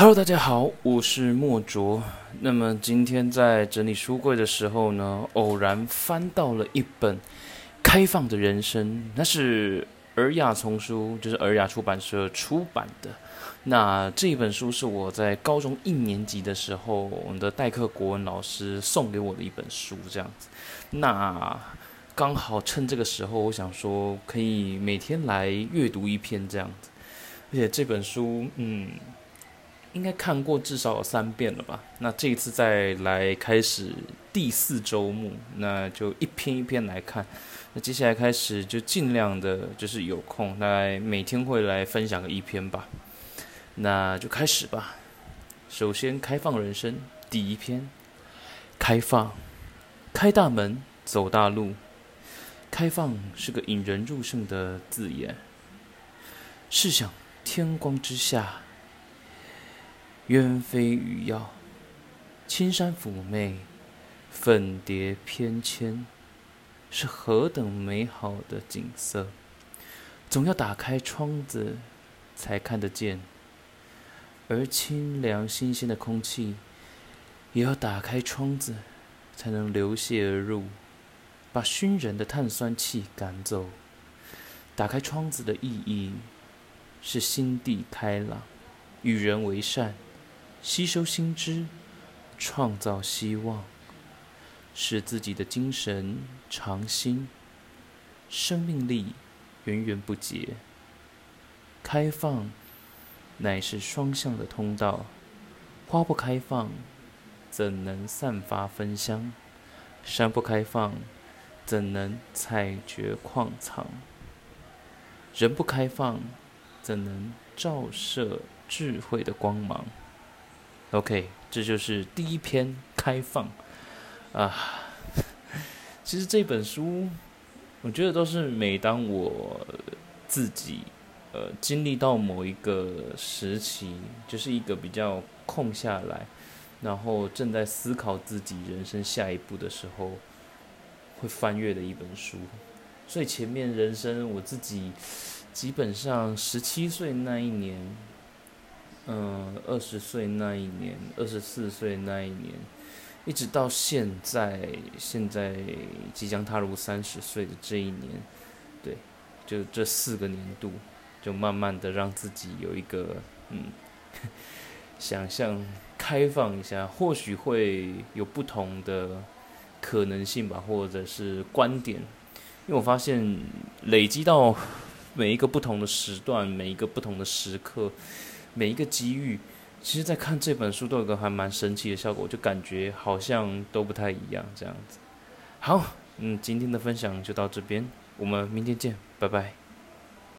Hello，大家好，我是莫卓。那么今天在整理书柜的时候呢，偶然翻到了一本《开放的人生》，那是尔雅丛书，就是尔雅出版社出版的。那这本书是我在高中一年级的时候，我们的代课国文老师送给我的一本书，这样子。那刚好趁这个时候，我想说可以每天来阅读一篇这样子。而且这本书，嗯。应该看过至少有三遍了吧？那这一次再来开始第四周目，那就一篇一篇来看。那接下来开始就尽量的，就是有空，大概每天会来分享个一篇吧。那就开始吧。首先，开放人生第一篇，开放，开大门，走大路。开放是个引人入胜的字眼。试想，天光之下。鸢飞鱼跃，青山妩媚，粉蝶翩跹，是何等美好的景色！总要打开窗子才看得见，而清凉新鲜的空气，也要打开窗子才能流泻而入，把熏人的碳酸气赶走。打开窗子的意义，是心地开朗，与人为善。吸收新知，创造希望，使自己的精神长新，生命力源源不竭。开放乃是双向的通道，花不开放，怎能散发芬香？山不开放，怎能采掘矿藏？人不开放，怎能照射智慧的光芒？OK，这就是第一篇开放啊。其实这本书，我觉得都是每当我自己呃经历到某一个时期，就是一个比较空下来，然后正在思考自己人生下一步的时候，会翻阅的一本书。所以前面人生我自己基本上十七岁那一年。嗯，二十岁那一年，二十四岁那一年，一直到现在，现在即将踏入三十岁的这一年，对，就这四个年度，就慢慢的让自己有一个嗯，想象开放一下，或许会有不同的可能性吧，或者是观点，因为我发现累积到每一个不同的时段，每一个不同的时刻。每一个机遇，其实，在看这本书都有个还蛮神奇的效果，就感觉好像都不太一样这样子。好，嗯，今天的分享就到这边，我们明天见，拜拜。